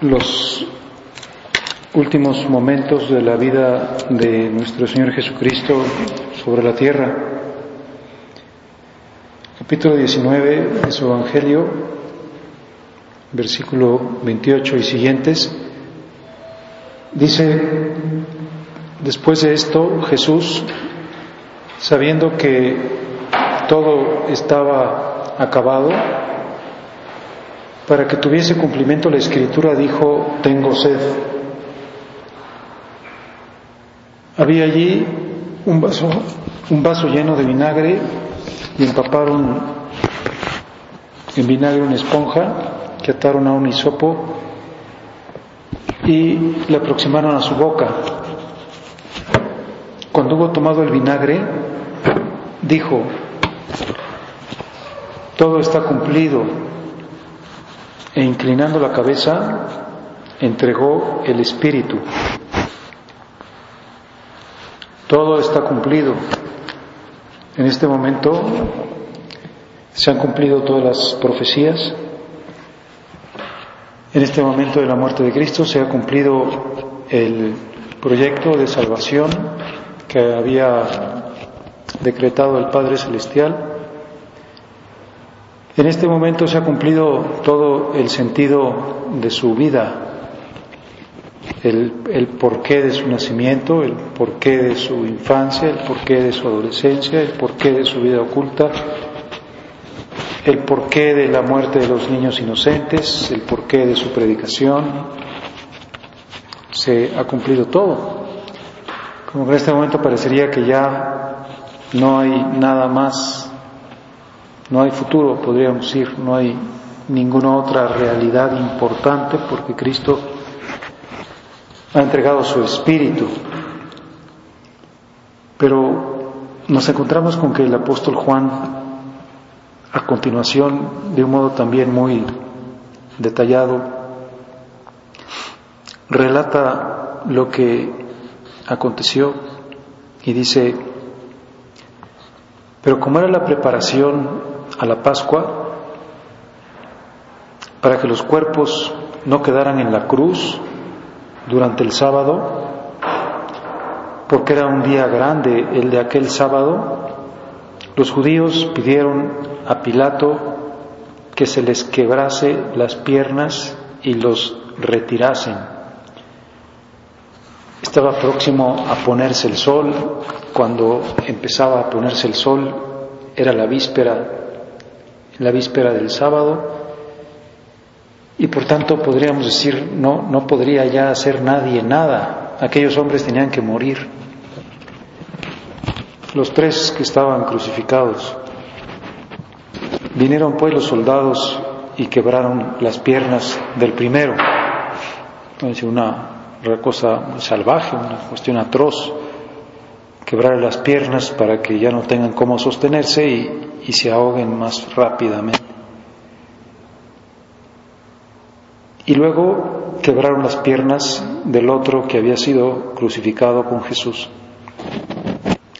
los últimos momentos de la vida de nuestro Señor Jesucristo sobre la tierra. Capítulo 19 de su Evangelio, versículo 28 y siguientes, dice, después de esto Jesús, sabiendo que todo estaba acabado, para que tuviese cumplimiento la escritura dijo, tengo sed. Había allí un vaso, un vaso lleno de vinagre y empaparon en vinagre una esponja que ataron a un hisopo y le aproximaron a su boca. Cuando hubo tomado el vinagre, dijo, todo está cumplido e inclinando la cabeza entregó el Espíritu. Todo está cumplido. En este momento se han cumplido todas las profecías. En este momento de la muerte de Cristo se ha cumplido el proyecto de salvación que había decretado el Padre Celestial en este momento se ha cumplido todo el sentido de su vida, el, porqué de su nacimiento, el porqué de su infancia, el porqué de su adolescencia, el porqué de su vida oculta, el porqué de la muerte de los niños inocentes, el porqué de su predicación. Se ha cumplido todo. Como en este momento parecería que ya no hay nada más no hay futuro, podríamos decir, no hay ninguna otra realidad importante porque Cristo ha entregado su espíritu. Pero nos encontramos con que el apóstol Juan, a continuación, de un modo también muy detallado, relata lo que aconteció y dice, pero como era la preparación a la Pascua para que los cuerpos no quedaran en la cruz durante el sábado, porque era un día grande el de aquel sábado, los judíos pidieron a Pilato que se les quebrase las piernas y los retirasen. Estaba próximo a ponerse el sol, cuando empezaba a ponerse el sol era la víspera la víspera del sábado, y por tanto podríamos decir, no, no podría ya hacer nadie nada, aquellos hombres tenían que morir. Los tres que estaban crucificados. Vinieron pues los soldados y quebraron las piernas del primero. Entonces una, una cosa salvaje, una cuestión atroz quebrar las piernas para que ya no tengan cómo sostenerse y, se ahoguen más rápidamente. Y luego quebraron las piernas del otro que había sido crucificado con Jesús.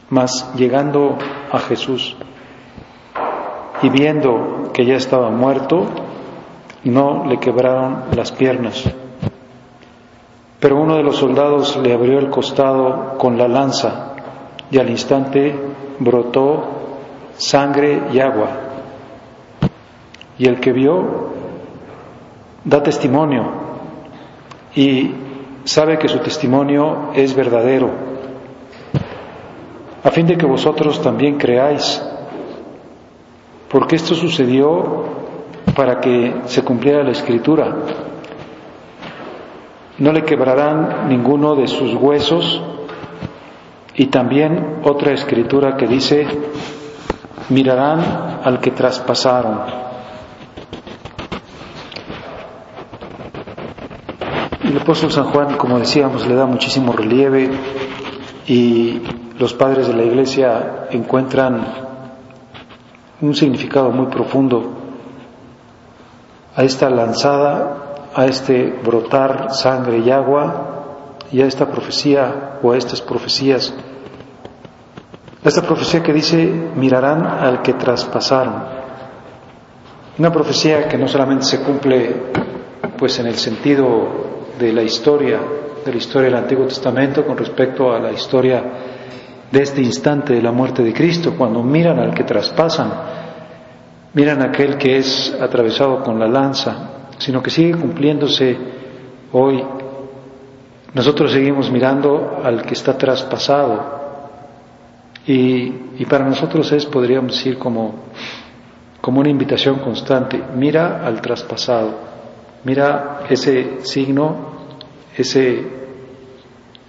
Mas llegando a Jesús y viendo que ya estaba muerto, no le quebraron las piernas. Pero uno de los soldados le abrió el costado con la lanza y al instante brotó sangre y agua. Y el que vio da testimonio y sabe que su testimonio es verdadero, a fin de que vosotros también creáis, porque esto sucedió para que se cumpliera la escritura. No le quebrarán ninguno de sus huesos, y también otra escritura que dice, mirarán al que traspasaron. El apóstol San Juan, como decíamos, le da muchísimo relieve y los padres de la iglesia encuentran un significado muy profundo a esta lanzada, a este brotar sangre y agua y a esta profecía o a estas profecías esta profecía que dice, mirarán al que traspasaron. Una profecía que no solamente se cumple pues en el sentido de la historia, de la historia del Antiguo Testamento con respecto a la historia de este instante de la muerte de Cristo, cuando miran al que traspasan, miran a aquel que es atravesado con la lanza, sino que sigue cumpliéndose hoy. Nosotros seguimos mirando al que está traspasado y, para nosotros es, podríamos decir, como, como una invitación constante, mira al traspasado, mira ese signo, ese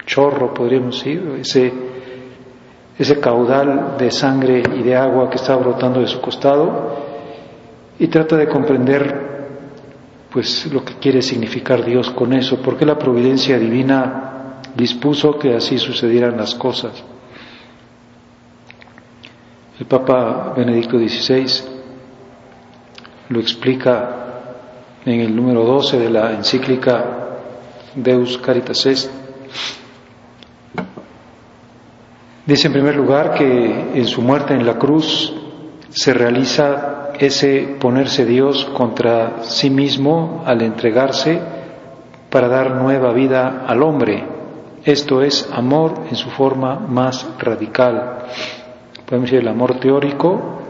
chorro, podríamos decir, ese ese caudal de sangre y de agua que está brotando de su costado. Y trata de comprender pues lo que quiere significar Dios con eso, porque la providencia divina dispuso que así sucedieran las cosas. El Papa Benedicto XVI lo explica en el número 12 de la encíclica Deus Caritas Est Dice en primer lugar que en su muerte en la cruz se realiza ese ponerse Dios contra sí mismo al entregarse para dar nueva vida al hombre. Esto es amor en su forma más radical. Podemos decir el amor teórico,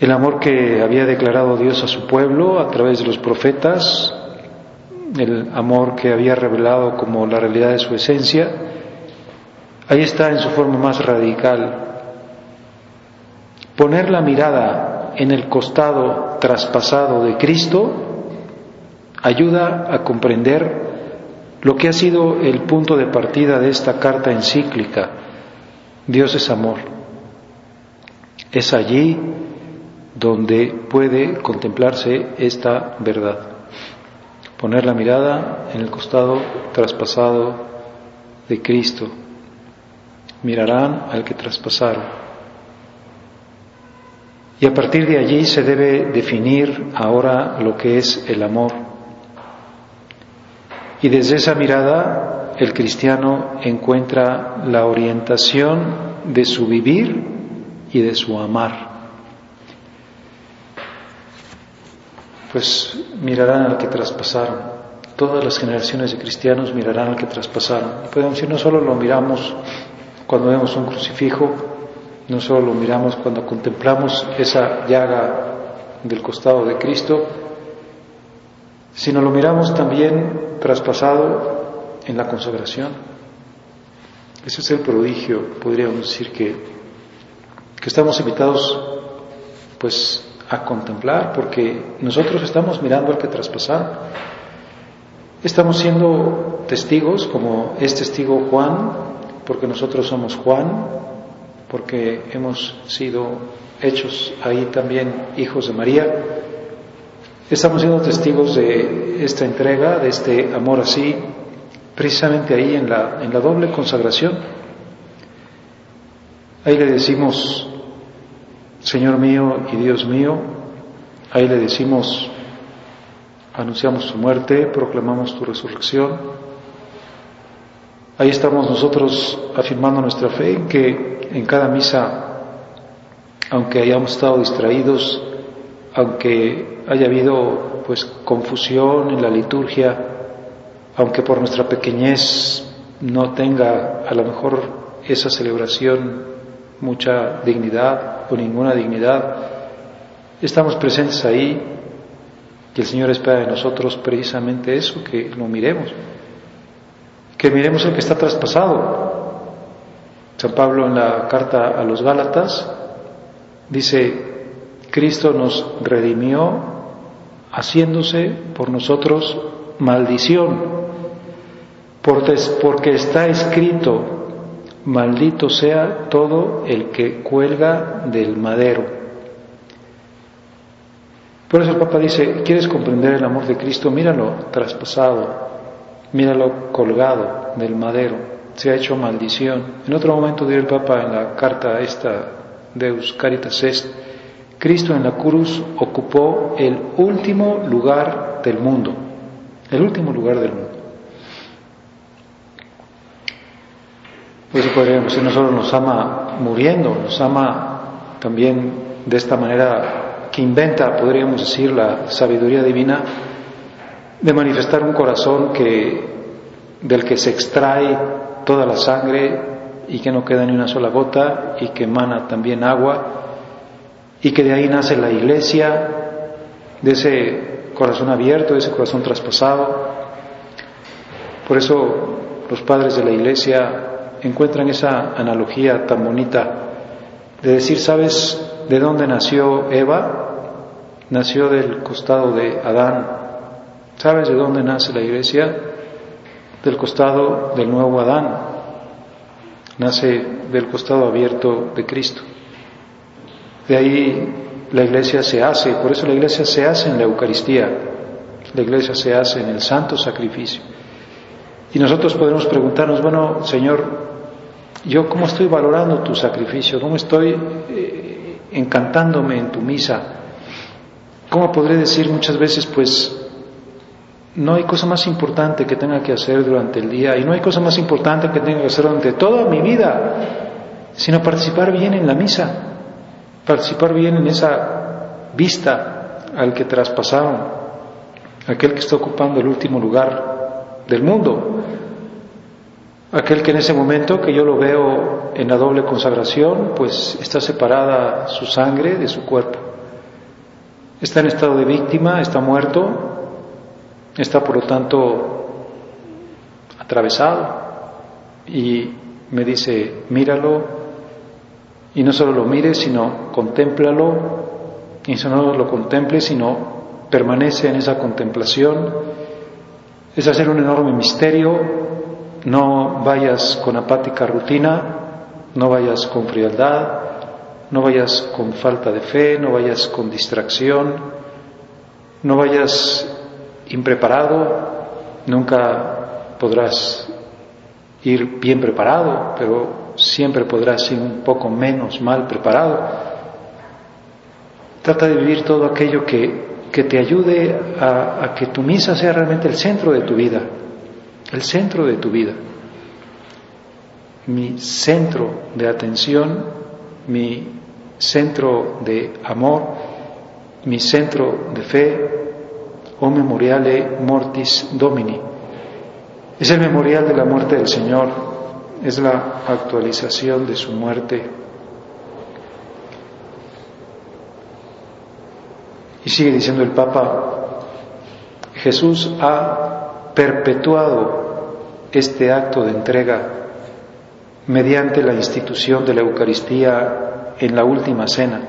el amor que había declarado Dios a su pueblo a través de los profetas, el amor que había revelado como la realidad de su esencia, Ahí está en su forma más radical. Poner la mirada en el costado traspasado de Cristo ayuda a comprender lo que ha sido el punto de partida de esta carta encíclica. Dios es amor. Es allí donde puede contemplarse esta verdad. Poner la mirada en el costado traspasado de Cristo mirarán al que traspasaron. Y a partir de allí se debe definir ahora lo que es el amor. Y desde esa mirada el cristiano encuentra la orientación de su vivir y de su amar. Pues mirarán al que traspasaron. Todas las generaciones de cristianos mirarán al que traspasaron. Podemos decir, no solo lo miramos cuando vemos un crucifijo, no solo lo miramos cuando contemplamos esa llaga del costado de Cristo, sino lo miramos también traspasado en la consagración. Ese es el prodigio, podríamos decir que, que estamos invitados pues a contemplar, porque nosotros estamos mirando al que traspasaron. Estamos siendo testigos, como es testigo Juan, porque nosotros somos Juan, porque hemos sido hechos ahí también hijos de María. Estamos siendo testigos de esta entrega, de este amor así, precisamente ahí en la, en la doble consagración. Ahí le decimos, Señor mío y Dios mío, ahí le decimos, anunciamos tu muerte, proclamamos tu resurrección, Ahí estamos nosotros afirmando nuestra fe que en cada misa, aunque hayamos estado distraídos, aunque haya habido pues confusión en la liturgia, aunque por nuestra pequeñez no tenga a lo mejor esa celebración mucha dignidad o ninguna dignidad, estamos presentes ahí y el Señor espera de nosotros precisamente eso, que lo miremos que miremos el que está traspasado. San Pablo en la carta a los Gálatas dice, Cristo nos redimió haciéndose por nosotros maldición, porque está escrito, maldito sea todo el que cuelga del madero. Por eso el Papa dice, ¿quieres comprender el amor de Cristo? Míralo traspasado, míralo colgado del madero, se ha hecho maldición. En otro momento dirá el Papa en la carta esta Deus Caritas Est, Cristo en la cruz ocupó el último lugar del mundo, el último lugar del mundo. Pues podríamos decir, no solo nos ama muriendo, nos ama también de esta manera que inventa, podríamos decir, la sabiduría divina, de manifestar un corazón que, del que se extrae toda la sangre y que no queda ni una sola gota y que emana también agua y que de ahí nace la iglesia, de ese corazón abierto, de ese corazón traspasado. Por eso los padres de la iglesia encuentran esa analogía tan bonita de decir, ¿sabes de dónde nació Eva? Nació del costado de Adán. ¿Sabes de dónde nace la iglesia? Del costado del nuevo Adán. Nace del costado abierto de Cristo. De ahí la iglesia se hace, por eso la iglesia se hace en la Eucaristía, la iglesia se hace en el santo sacrificio. Y nosotros podemos preguntarnos, bueno, Señor, yo cómo estoy valorando tu sacrificio, cómo estoy eh, encantándome en tu misa, cómo podré decir muchas veces, pues no hay cosa más importante que tenga que hacer durante el día y no hay cosa más importante que tenga que hacer durante toda mi vida, sino participar bien en la misa, participar bien en esa vista al que traspasaron, aquel que está ocupando el último lugar del mundo, aquel que en ese momento que yo lo veo en la doble consagración, pues está separada su sangre de su cuerpo. Está en estado de víctima, está muerto, está por lo tanto atravesado y me dice, míralo y no solo lo mire, sino contémplalo y no solo lo contemple, sino permanece en esa contemplación. Es hacer un enorme misterio, no vayas con apática rutina, no vayas con frialdad, no vayas con falta de fe, no vayas con distracción, no vayas impreparado, nunca podrás ir bien preparado, pero siempre podrás ir un poco menos mal preparado. Trata de vivir todo aquello que, que te ayude a, a que tu misa sea realmente el centro de tu vida, el centro de tu vida. Mi centro de atención, mi centro de amor, mi centro de fe, o memoriale mortis domini. Es el memorial de la muerte del Señor, es la actualización de su muerte. Y sigue diciendo el Papa, Jesús ha perpetuado este acto de entrega mediante la institución de la Eucaristía en la última cena.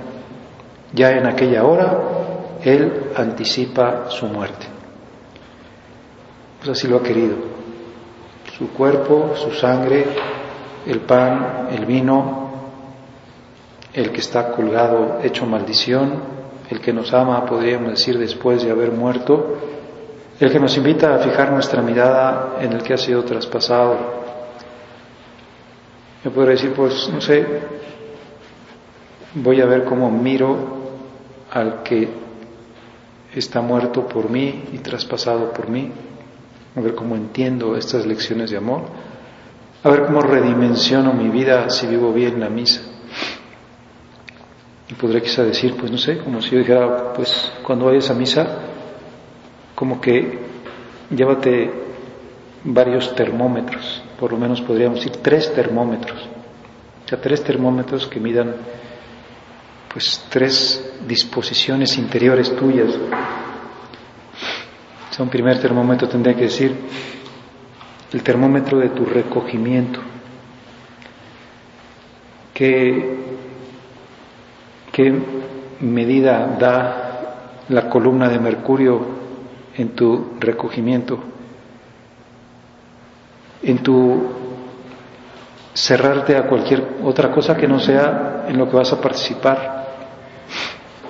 Ya en aquella hora él anticipa su muerte. Pues así lo ha querido. Su cuerpo, su sangre, el pan, el vino, el que está colgado hecho maldición, el que nos ama, podríamos decir, después de haber muerto, el que nos invita a fijar nuestra mirada en el que ha sido traspasado. Me puedo decir, pues, no sé, voy a ver cómo miro al que está muerto por mí y traspasado por mí, a ver cómo entiendo estas lecciones de amor, a ver cómo redimensiono mi vida si vivo bien la misa. Y podré quizá decir, pues no sé, como si yo dijera, pues cuando vayas a misa, como que llévate varios termómetros, por lo menos podríamos decir tres termómetros, o sea, tres termómetros que midan pues tres disposiciones interiores tuyas. O un primer termómetro tendría que decir el termómetro de tu recogimiento. ¿Qué, qué medida da la columna de mercurio en tu recogimiento? En tu cerrarte a cualquier otra cosa que no sea en lo que vas a participar.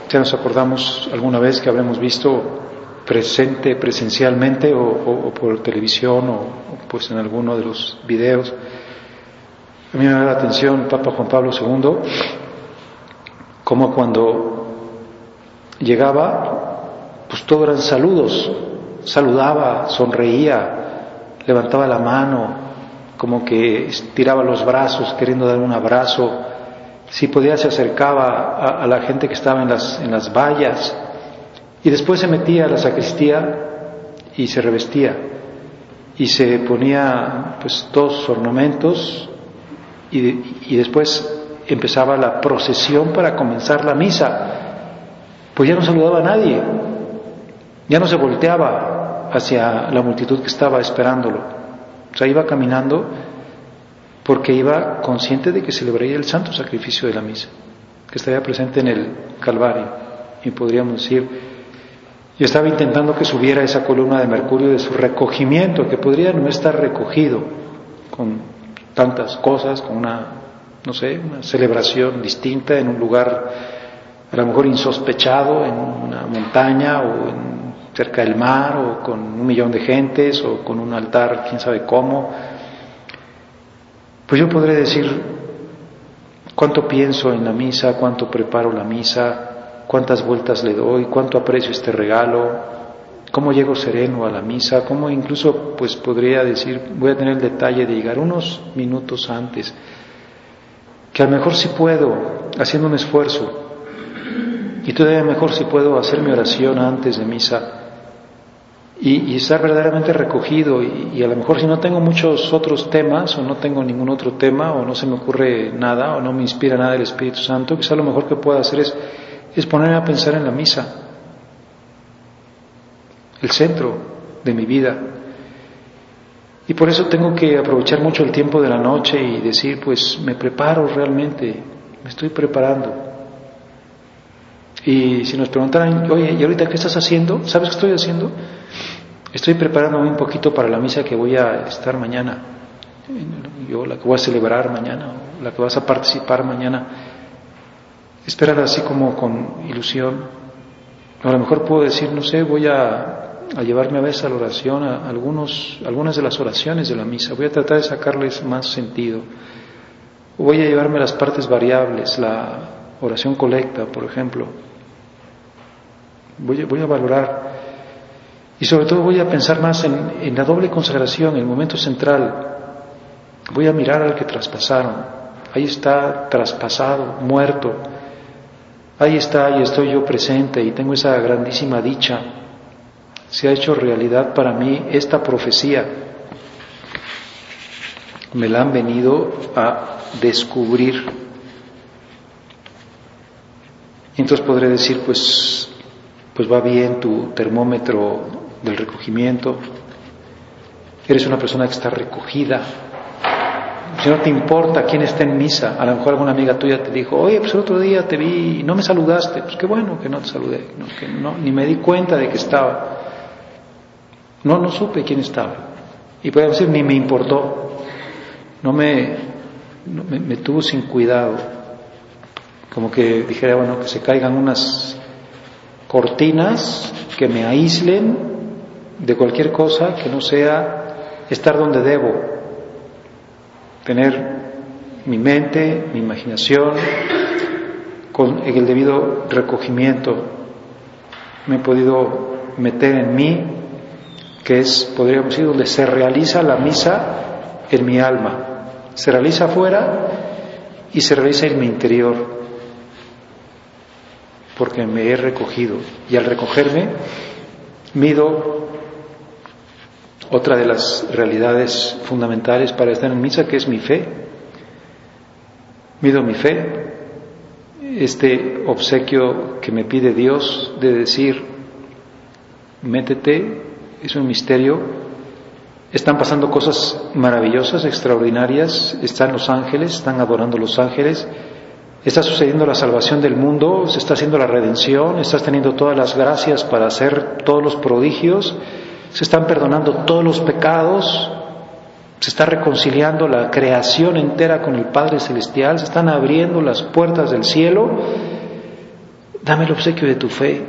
Ya nos acordamos alguna vez que habremos visto presente presencialmente o, por televisión o, pues en alguno de los videos. A mí me da la atención Papa Juan Pablo II, como cuando llegaba, pues todo eran saludos, saludaba, sonreía, levantaba la mano, como que estiraba los brazos queriendo dar un abrazo, si podía se acercaba a, la gente que estaba en las, en las vallas. Y después se metía a la sacristía y se revestía. Y se ponía pues todos ornamentos. Y, y después empezaba la procesión para comenzar la misa. Pues ya no saludaba a nadie, ya no se volteaba hacia la multitud que estaba esperándolo. O sea, iba caminando porque iba consciente de que celebraría el santo sacrificio de la misa, que estaría presente en el Calvario. Y podríamos decir, y estaba intentando que subiera esa columna de mercurio de su recogimiento, que podría no estar recogido con tantas cosas, con una, no sé, una celebración distinta en un lugar a lo mejor insospechado, en una montaña o en, cerca del mar o con un millón de gentes o con un altar, quién sabe cómo. Pues yo podré decir cuánto pienso en la misa, cuánto preparo la misa, cuántas vueltas le doy, cuánto aprecio este regalo, cómo llego sereno a la misa, cómo incluso pues podría decir, voy a tener el detalle de llegar unos minutos antes, que a lo mejor si puedo, haciendo un esfuerzo, y todavía mejor si puedo hacer mi oración antes de misa y, estar verdaderamente recogido y, a lo mejor si no tengo muchos otros temas o no tengo ningún otro tema o no se me ocurre nada o no me inspira nada el Espíritu Santo, quizá lo mejor que puedo hacer es es ponerme a pensar en la misa, el centro de mi vida. Y por eso tengo que aprovechar mucho el tiempo de la noche y decir, pues me preparo realmente, me estoy preparando. Y si nos preguntaran, oye, ¿y ahorita qué estás haciendo? ¿Sabes qué estoy haciendo? Estoy preparándome un poquito para la misa que voy a estar mañana. Yo la que voy a celebrar mañana, la que vas a participar mañana esperar así como con ilusión. A lo mejor puedo decir, no sé, voy a, llevarme a veces a la oración, a algunos, algunas de las oraciones de la misa, voy a tratar de sacarles más sentido. Voy a llevarme las partes variables, la oración colecta, por ejemplo. Voy, voy a valorar y sobre todo voy a pensar más en, la doble consagración, el momento central. Voy a mirar al que traspasaron. Ahí está traspasado, muerto, Ahí está y estoy yo presente y tengo esa grandísima dicha. Se ha hecho realidad para mí esta profecía. Me la han venido a descubrir. entonces podré decir, pues, pues va bien tu termómetro del recogimiento. Eres una persona que está recogida, si no te importa quién está en misa, a lo mejor alguna amiga tuya te dijo, oye, pues el otro día te vi y no me saludaste, pues qué bueno que no te saludé, que no, ni me di cuenta de que estaba. No, no supe quién estaba. Y puede decir, ni me importó. No me, me, me tuvo sin cuidado. Como que dijera, bueno, que se caigan unas cortinas que me aíslen de cualquier cosa que no sea estar donde debo, tener mi mente, mi imaginación, con el debido recogimiento. Me he podido meter en mí, que es, podríamos decir, donde se realiza la misa en mi alma. Se realiza afuera y se realiza en mi interior, porque me he recogido. Y al recogerme, mido otra de las realidades fundamentales para estar en misa, que es mi fe. Mido mi fe, este obsequio que me pide Dios de decir, métete, es un misterio, están pasando cosas maravillosas, extraordinarias, están los ángeles, están adorando los ángeles, está sucediendo la salvación del mundo, se está haciendo la redención, estás teniendo todas las gracias para hacer todos los prodigios, se están perdonando todos los pecados, se está reconciliando la creación entera con el Padre Celestial, se están abriendo las puertas del cielo. Dame el obsequio de tu fe.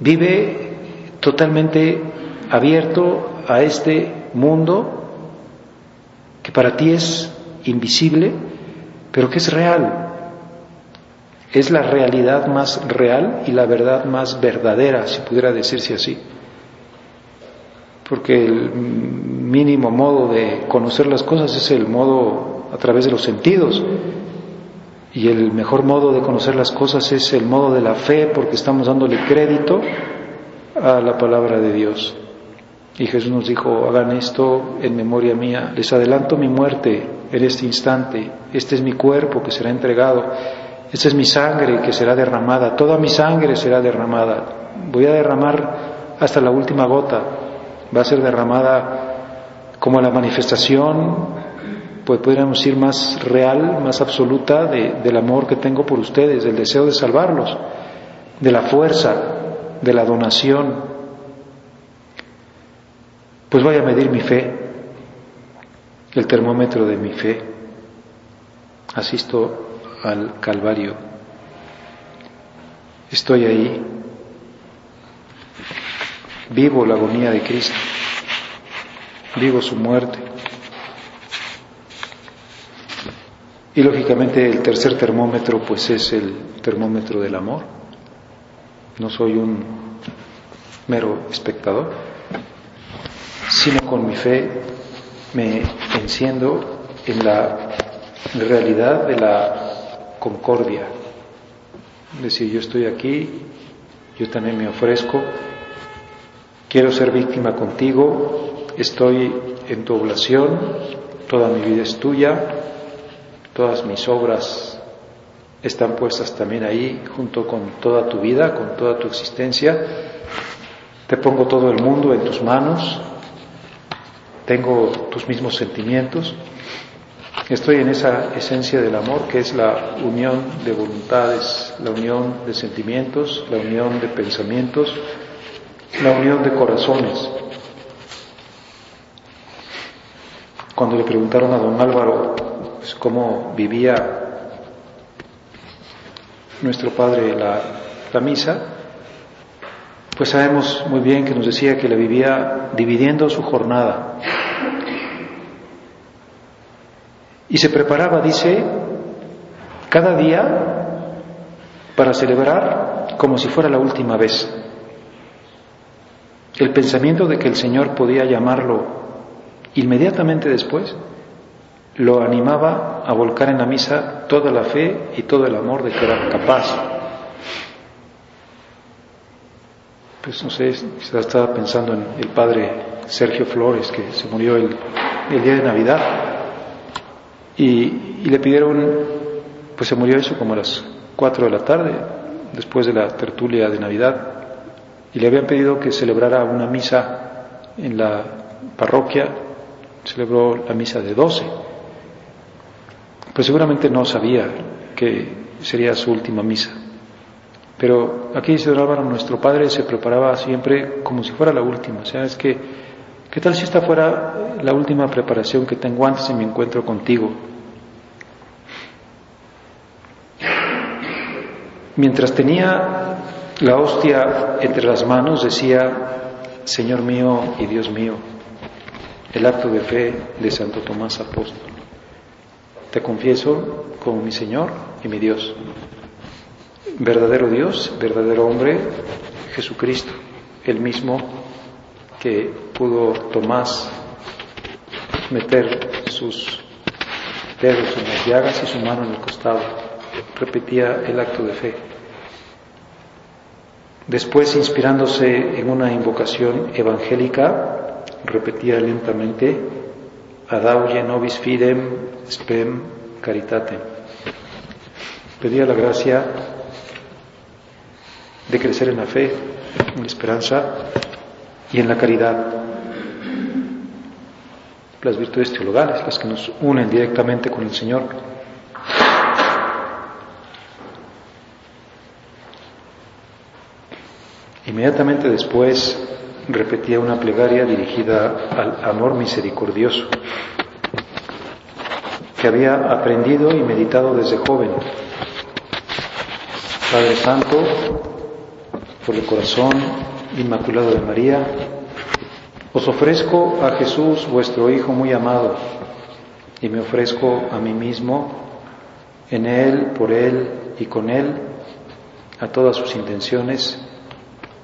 Vive totalmente abierto a este mundo que para ti es invisible, pero que es real. Es la realidad más real y la verdad más verdadera, si pudiera decirse así porque el mínimo modo de conocer las cosas es el modo a través de los sentidos. Y el mejor modo de conocer las cosas es el modo de la fe, porque estamos dándole crédito a la palabra de Dios. Y Jesús nos dijo, hagan esto en memoria mía, les adelanto mi muerte en este instante, este es mi cuerpo que será entregado, esta es mi sangre que será derramada, toda mi sangre será derramada, voy a derramar hasta la última gota, va a ser derramada como la manifestación, pues podríamos decir más real, más absoluta del amor que tengo por ustedes, del deseo de salvarlos, de la fuerza, de la donación, pues voy a medir mi fe, el termómetro de mi fe. Asisto al Calvario. Estoy ahí. Vivo la agonía de Cristo. Vivo su muerte. Y lógicamente el tercer termómetro pues es el termómetro del amor. No soy un mero espectador sino con mi fe me enciendo en la realidad de la concordia. Es decir, yo estoy aquí, yo también me ofrezco, quiero ser víctima contigo, estoy en tu oblación, toda mi vida es tuya, todas mis obras están puestas también ahí junto con toda tu vida, con toda tu existencia. Te pongo todo el mundo en tus manos, tengo tus mismos sentimientos, estoy en esa esencia del amor que es la unión de voluntades, la unión de sentimientos, la unión de pensamientos, la unión de corazones. Cuando le preguntaron a don Álvaro pues, cómo vivía nuestro padre la, la misa, pues sabemos muy bien que nos decía que la vivía dividiendo su jornada. Y se preparaba, dice, cada día para celebrar como si fuera la última vez. El pensamiento de que el Señor podía llamarlo inmediatamente después lo animaba a volcar en la misa toda la fe y todo el amor de que era capaz. Pues no sé, estaba pensando en el padre Sergio Flores, que se murió el, día de Navidad. Y, le pidieron, pues se murió eso como a las 4 de la tarde, después de la tertulia de Navidad, y le habían pedido que celebrara una misa en la parroquia, celebró la misa de 12, pues seguramente no sabía que sería su última misa. Pero aquí dice Don Álvaro, nuestro padre se preparaba siempre como si fuera la última. O sea, es que, ¿qué tal si esta fuera la última preparación que tengo antes de mi encuentro contigo? Mientras tenía la hostia entre las manos, decía, Señor mío y Dios mío, el acto de fe de Santo Tomás Apóstol. Te confieso como mi Señor y mi Dios. Verdadero Dios, verdadero hombre, Jesucristo, el mismo que pudo Tomás meter sus dedos en las llagas y su mano en el costado. Repetía el acto de fe. Después, inspirándose en una invocación evangélica, repetía lentamente, Adauye nobis fidem spem caritate. Pedía la gracia de crecer en la fe, en la esperanza y en la caridad. Las virtudes teologales, las que nos unen directamente con el Señor. Inmediatamente después repetía una plegaria dirigida al amor misericordioso que había aprendido y meditado desde joven. Padre Santo, por el corazón inmaculado de María, os ofrezco a Jesús, vuestro Hijo muy amado, y me ofrezco a mí mismo, en Él, por Él y con Él, a todas sus intenciones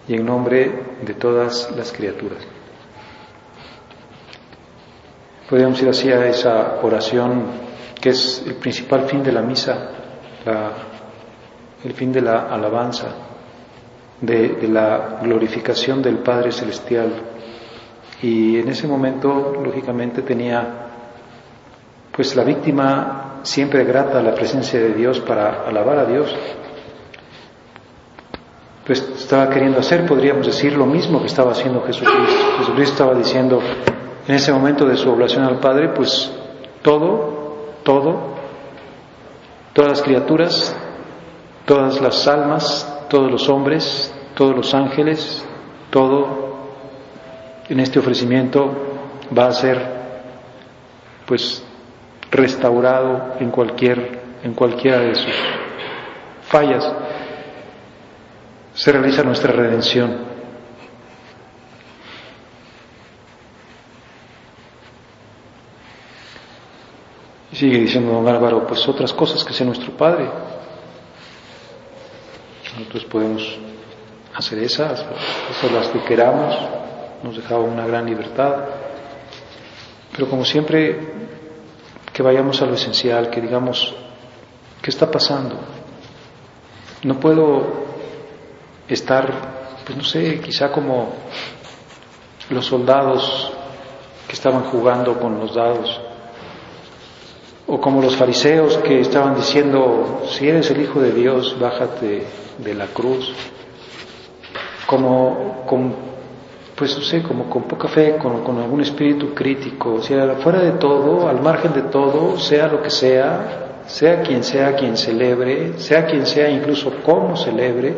y en nombre de todas las criaturas. Podríamos ir así a esa oración que es el principal fin de la misa, el fin de la alabanza, de, la glorificación del Padre Celestial, Y en ese momento, lógicamente, tenía pues la víctima siempre grata a la presencia de Dios para alabar a Dios. Pues estaba queriendo hacer, podríamos decir, lo mismo que estaba haciendo Jesucristo. Jesucristo estaba diciendo en ese momento de su oblación al Padre, pues todo, todo, todas las criaturas, todas las almas, todos los hombres, todos los ángeles, todo en este ofrecimiento va a ser pues restaurado en cualquier en cualquiera de sus fallas se realiza nuestra redención y sigue diciendo don Álvaro pues otras cosas que sea nuestro Padre nosotros podemos hacer esas, esas las que queramos, nos dejaba una gran libertad. Pero como siempre, que vayamos a lo esencial, que digamos, ¿qué está pasando? No puedo estar, pues no sé, quizá como los soldados que estaban jugando con los dados, o como los fariseos que estaban diciendo, si eres el Hijo de Dios, bájate de la cruz, como con pues no sé, como con poca fe, con, con algún espíritu crítico, sea, fuera de todo, al margen de todo, sea lo que sea, sea quien sea quien celebre, sea quien sea incluso cómo celebre,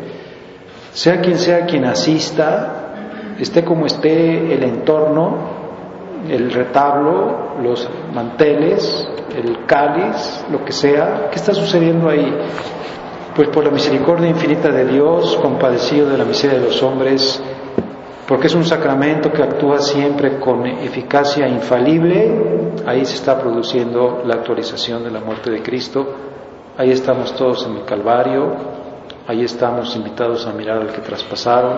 sea quien sea quien asista, esté como esté el entorno, el retablo, los manteles, el cáliz, lo que sea, ¿qué está sucediendo ahí? Pues por la misericordia infinita de Dios, compadecido de la miseria de los hombres, porque es un sacramento que actúa siempre con eficacia infalible, ahí se está produciendo la actualización de la muerte de Cristo, ahí estamos todos en el Calvario, ahí estamos invitados a mirar al que traspasaron,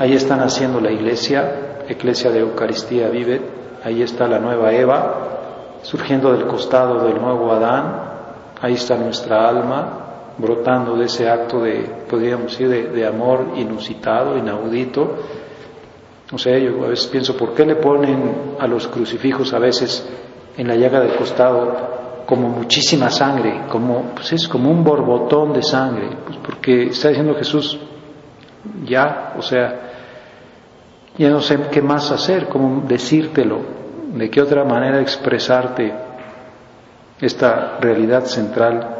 ahí están haciendo la iglesia, iglesia de Eucaristía vive, ahí está la nueva Eva, surgiendo del costado del nuevo Adán, ahí está nuestra alma, brotando de ese acto de, podríamos decir, de, de amor inusitado, inaudito, o sea, yo a veces pienso, ¿por qué le ponen a los crucifijos a veces en la llaga del costado como muchísima sangre, como, pues es como un borbotón de sangre? Pues porque está diciendo Jesús, ya, o sea, ya no sé qué más hacer, cómo decírtelo, de qué otra manera expresarte esta realidad central.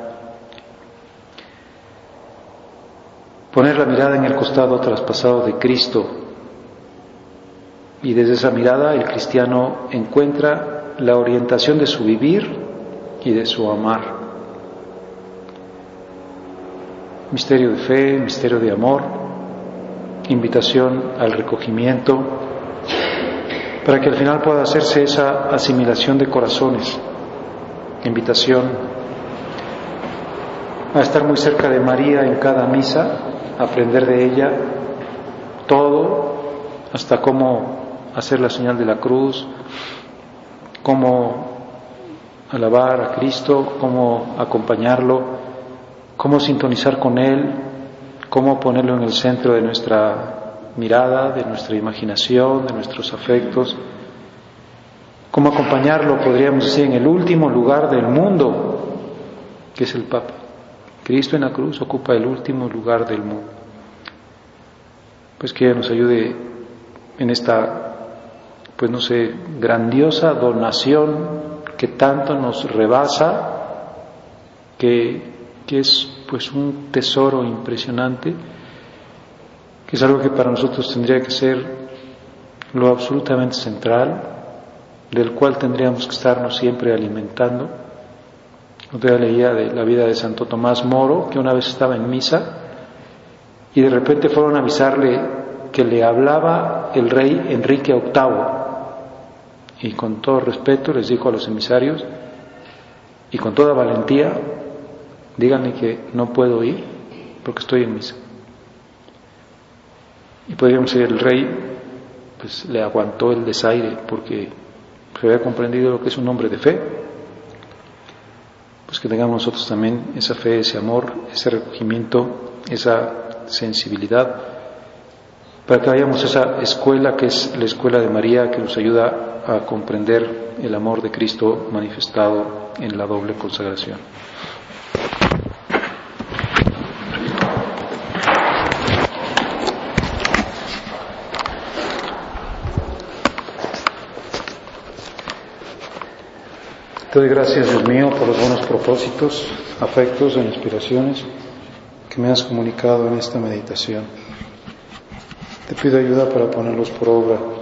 Poner la mirada en el costado traspasado de Cristo y desde esa mirada el cristiano encuentra la orientación de su vivir y de su amar. Misterio de fe, misterio de amor, invitación al recogimiento, para que al final pueda hacerse esa asimilación de corazones, invitación a estar muy cerca de María en cada misa, aprender de ella todo, hasta cómo hacer la señal de la cruz, cómo alabar a Cristo, cómo acompañarlo, cómo sintonizar con Él, cómo ponerlo en el centro de nuestra mirada, de nuestra imaginación, de nuestros afectos, cómo acompañarlo, podríamos decir, en el último lugar del mundo, que es el Papa. Cristo en la cruz ocupa el último lugar del mundo. Pues que nos ayude en esta pues no sé, grandiosa donación que tanto nos rebasa, que, que es pues un tesoro impresionante, que es algo que para nosotros tendría que ser lo absolutamente central, del cual tendríamos que estarnos siempre alimentando. Otra leía de la vida de Santo Tomás Moro, que una vez estaba en misa y de repente fueron a avisarle que le hablaba el rey Enrique VIII y con todo respeto les dijo a los emisarios y con toda valentía, díganme que no puedo ir porque estoy en misa. Y podríamos decir, el rey pues le aguantó el desaire porque se había comprendido lo que es un hombre de fe. Pues que tengamos nosotros también esa fe, ese amor, ese recogimiento, esa sensibilidad para que vayamos a esa escuela que es la escuela de María, que nos ayuda a comprender el amor de Cristo manifestado en la doble consagración. Te doy gracias, Dios mío, por los buenos propósitos, afectos e inspiraciones que me has comunicado en esta meditación. Te pido ayuda para ponerlos por obra.